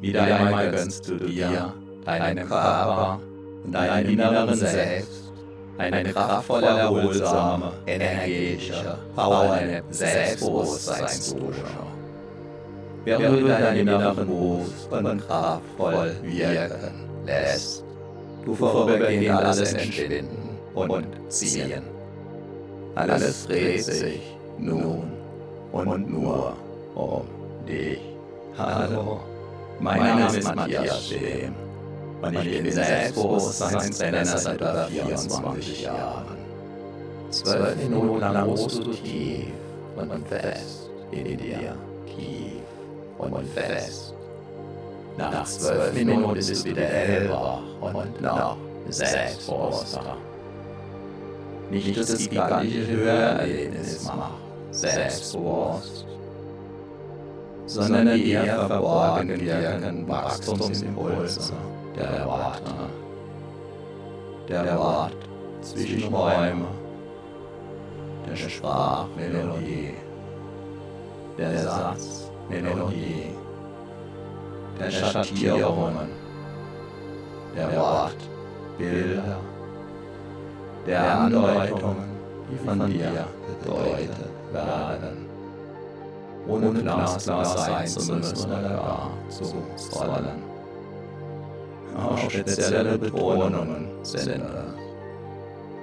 Wieder einmal gönnst du dir, deinem Körper und deinem inneren Selbst eine kraftvolle, erholsame, energetische, powernde Selbstbewusstseinsdusche. Während du deinen inneren bewusst und kraftvoll wirken lässt, du vorübergehend alles entschwinden und ziehen. Alles dreht sich nun und nur um dich. Hallo, mein Name ist Matthias Schem und ich bin Selbstbewusstseinstrainer seit über 24 Jahren. Zwölf Minuten lang ruhst du tief und fest in dir, tief und fest. Nach zwölf Minuten bist du wieder hellwach und noch selbstbewusster. Nicht das gigantische Hörerlebnis macht selbstbewusst, sondern die eher verborgen wirkenden Wachstumsimpulse der Worte, der Wort zwischen Räume, der Sprachmelodie, der Satzmelodie, der Schattierungen, der Wortbilder, der Andeutungen, die von dir bedeutet werden, ohne glasklar sein zu müssen oder zu sollen. Auch spezielle Betonungen sind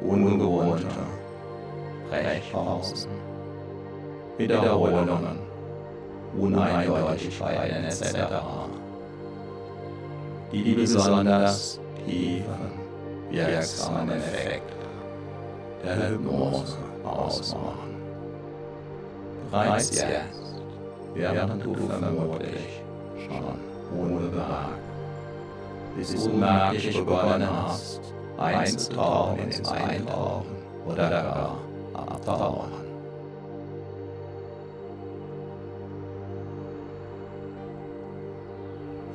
ungewohnte Brechpausen, Wiederholungen, Uneindeutigkeiten etc., die die besonders tiefen, wirksamen Effekte der Hypnose ausmachen. Bereits jetzt, während du vermutlich schon unbemerkt bis du unmerklich begonnen hast, einzutauchen ins Eintauchen oder gar abtauchen.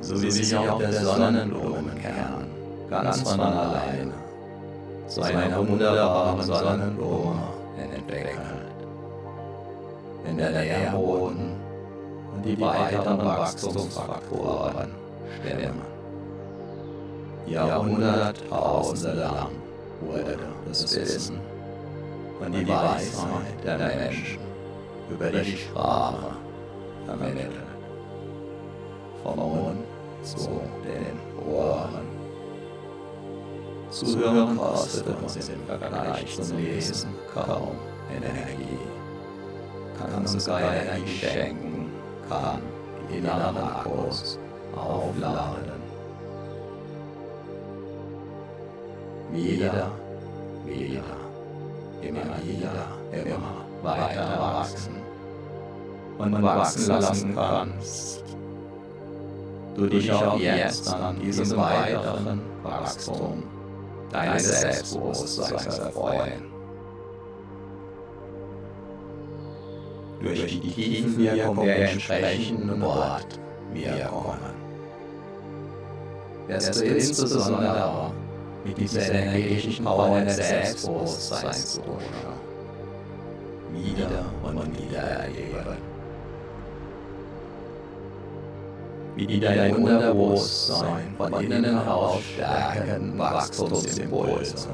So wie sich auch der Sonnenblumenkern ganz von alleine zu einer wunderbaren Sonnenblume entwickelt. Wenn der Nährboden und die weiteren Wachstumsfaktoren stimmen. Jahrhunderttausende lang wurde das Wissen und die Weisheit der Menschen über die Sprache vermittelt. Vom Mund zu den Ohren. Zuhören kostet uns im Vergleich zum Lesen kaum Energie. Kann uns keine Energie schenken, kann die inneren Akkus aufladen. wieder, wieder, immer wieder, immer weiter wachsen und wachsen lassen kannst. Du dich auch jetzt an diesem weiteren Wachstum deines Selbstbewusstseins erfreuen. Durch die tiefen Wirkung der entsprechenden Wortwirkungen wirst du insbesondere mit dieser energetischen Power der Selbstbewusstseinsdusche wieder und wieder erleben. Wie dein Unterbewusstsein von innen heraus stärken Wachstumsimpulse.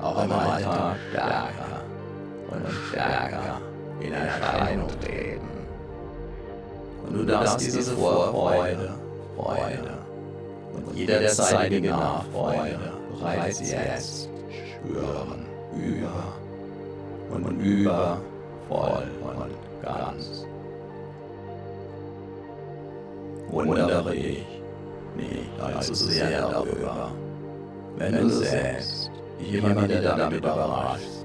Auch im Alltag stärker und stärker in Erscheinung treten. Und du darfst diese Vorfreude, Freude und jederzeitige Nachfreude bereits jetzt spüren, über und über, voll und ganz. Wundere ich nicht allzu sehr darüber, wenn du selbst wieder damit überraschst,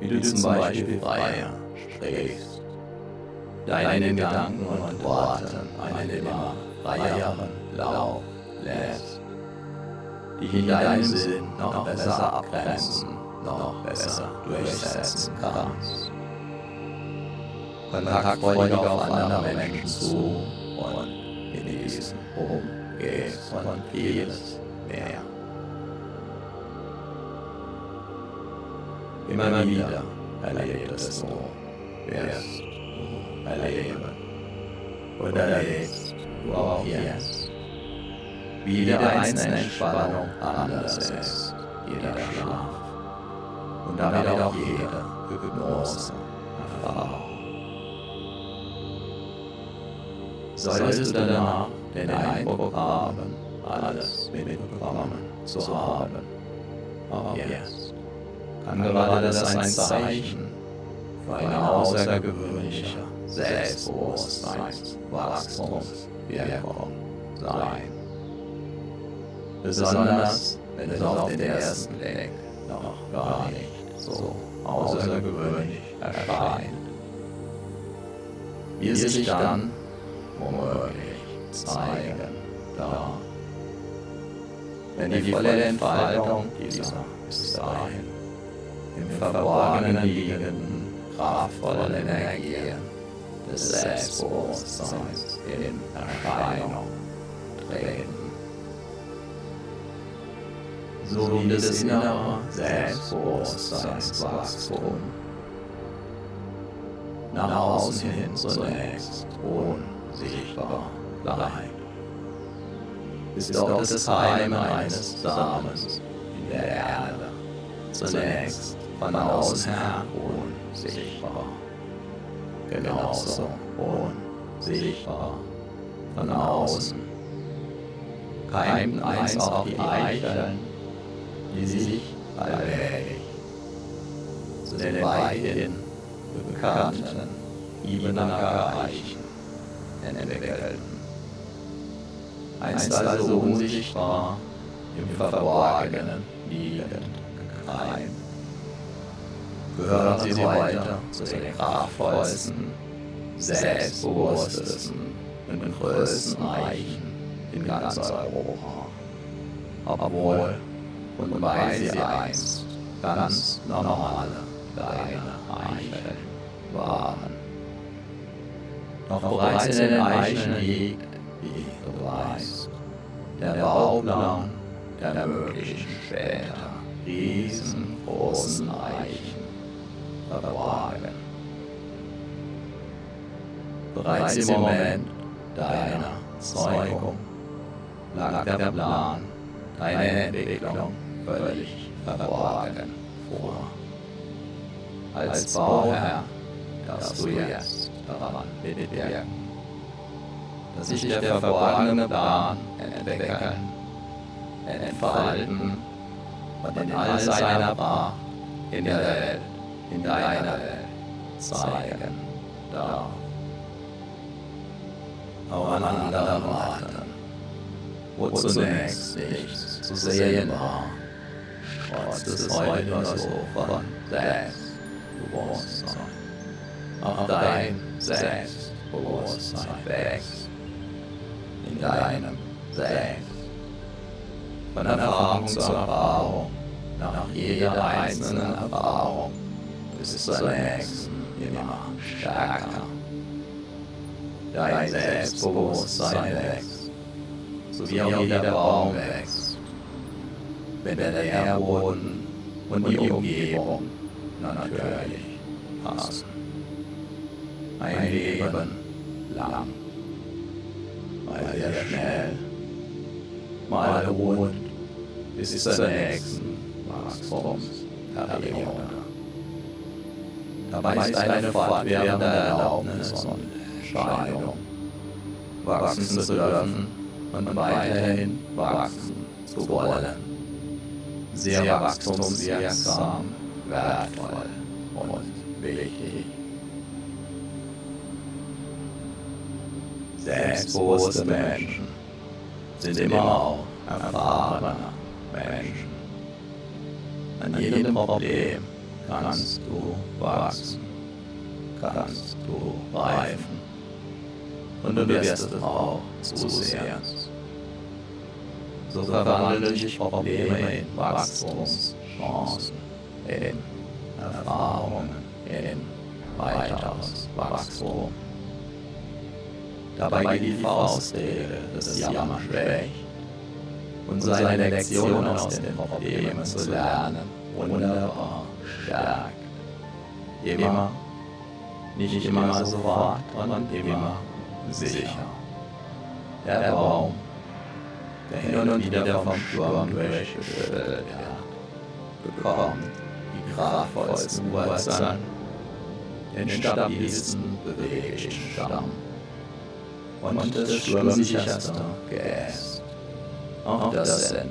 wie du zum Beispiel freier sprichst, deinen Gedanken und Worten einen immer freieren Lauf lässt. Die in deinem Sinn noch besser abgrenzen, noch besser durchsetzen kannst. Kontaktfreudig auf andere Menschen zu und in diesen umgehst und vieles mehr. Immer wieder erlebst du, wirst du erleben und erlebst du auch jetzt. Wie jede einzelne Entspannung anders ist, jeder Schlaf. Und damit auch jede Hypnose-Erfahrung. Solltest du danach den Eindruck haben, alles mitbekommen zu haben, auch jetzt. Kann gerade das ein Zeichen eine außergewöhnliche Selbstbewusstseinswachstumswirkung sein. Besonders wenn es auf den ersten Blick noch gar nicht so außergewöhnlich erscheint. Wie es sich dann womöglich zeigen darf. Wenn die volle Entfaltung dieser bis dahin im Verborgenen liegenden kraftvollen Energien des Selbstbewusstseins in Erscheinung treten sowie das innere Selbstbewusstseinswachstum. Nach außen hin zunächst unsichtbar bleibt. Ist doch das Heim eines Samens in der Erde zunächst von außen her unsichtbar. Genauso unsichtbar von außen keimten einst auch die Eicheln die sich allmählich zu den beiden bekannten Ibenacker Eichen entwickelten. Einst also unsichtbar im Verborgenen liegend gekreimt, gehören sie weiter zu den kraftvollsten, selbstbewusstesten und größten Eichen in ganz Europa. Obwohl und weil sie einst ganz normale kleine Eicheln waren. Doch bereits in den Eicheln liegt, wie du weißt, der Bauplan der möglichen später riesengroßen Eichen verborgen. Bereits im Moment deiner Zeugung lag der Plan deiner Entwicklung völlig verborgen vor. Als Bauherr darfst du jetzt daran mitwirken, dass sich der verborgene Plan entwickeln, entfalten und in all seiner Pracht in der Welt, in deiner Welt zeigen darf. Auch an anderen Orten, wo zunächst nichts zu sehen war trotz des heute so von Selbstbewusstsein. Auch dein Selbstbewusstsein wächst in deinem Selbst. Von Erfahrung zu Erfahrung, nach jeder einzelnen Erfahrung bis zur nächsten immer stärker. Dein Selbstbewusstsein wächst, so wie auch jeder Baum wächst wenn der Nährboden und die Umgebung natürlich passen. Ein Leben lang, mal sehr schnell, mal ruhend bis zur nächsten Wachstumsperiode. Dabei ist eine fortwährende Erlaubnis und Entscheidung, wachsen zu dürfen und weiterhin wachsen zu wollen sehr wachstumswirksam, wertvoll und wichtig. Selbstbewusste Menschen sind immer auch erfahrene Menschen. An jedem Problem kannst du wachsen, kannst du reifen. Und du wirst es auch zusehends so verwandeln sich Probleme in Wachstumschancen, in Erfahrungen, in weiteres Wachstum. Dabei geht die Faustregel des Jammer schwächt und seine Lektion aus den Problemen zu lernen wunderbar stärkt. Immer, nicht immer sofort und immer sicher. Der Baum, der hin und wieder vom Sturm durchgeschüttelt wird, bekommt die kraftvollsten Wurzeln, den stabilsten, beweglichen Stamm und das sturmsicherste Geäst. Auch das sind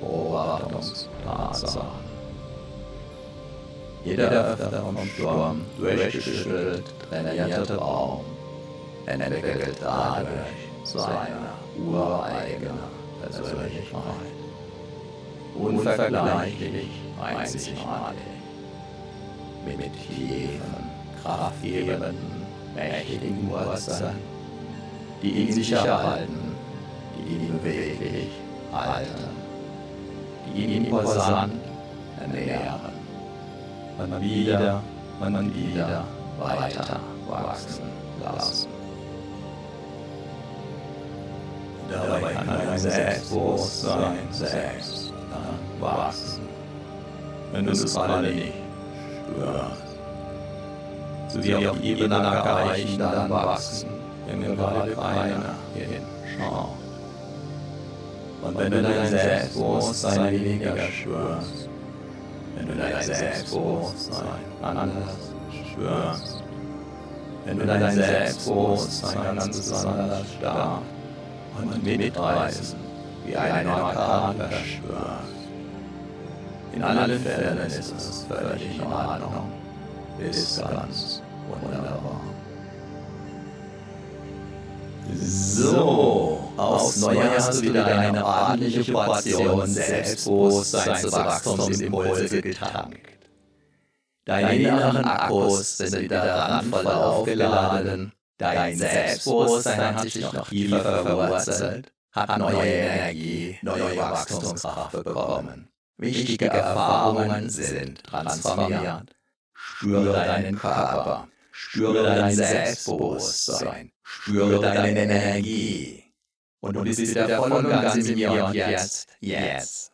Beobachtungstatsachen. Jeder öfter vom Sturm durchgeschüttelt trainierte Baum entwickelt dadurch seine ureigene Persönlichkeit. Unvergleichlich einzigartig. Mit tiefen, kraftgebenden, mächtigen Wurzeln, die ihn sicher halten, die ihn beweglich halten, die ihn imposant ernähren man wieder, man wieder weiter wachsen lassen. Dabei kann ein Selbstbewusstsein selbst dann wachsen, wenn du es alle nicht spürst. So wie auf Ebene erreichen, dann wachsen, wenn gerade keiner hinschaut. Und wenn du dein Selbstbewusstsein weniger spürst, wenn du dein Selbstbewusstsein anders spürst, wenn du dein Selbstbewusstsein ganz besonders stark und mitreißen wie ein Orkan verspürst. In allen Fällen ist es völlig in Ordnung, ist ganz wunderbar. So, aufs Neue hast du wieder eine ordentliche Portion Selbstbewusstseinswachstumsimpulse getankt. Deine inneren Akkus sind wieder randvoll aufgeladen. Dein Selbstbewusstsein hat sich noch tiefer verwurzelt, hat neue Energie, neue Wachstumskraft bekommen. Wichtige Erfahrungen sind transformiert. Spüre deinen Körper, spüre dein Selbstbewusstsein, spüre deine Energie. Und du bist wieder voll und ganz in mir. und jetzt, jetzt.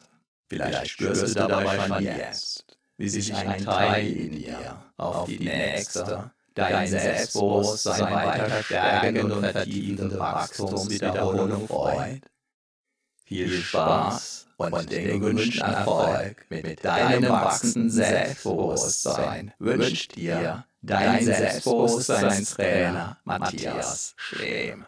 Vielleicht spürst du dabei schon jetzt, wie sich ein Teil in dir auf die nächste, dein Selbstbewusstsein weiter stärkende und vertiefende Wachstumswiederholung freut. Viel Spaß und den gewünschten Erfolg mit deinem wachsenden Selbstbewusstsein wünscht dir dein Selbstbewusstseinstrainer Matthias Schlehm.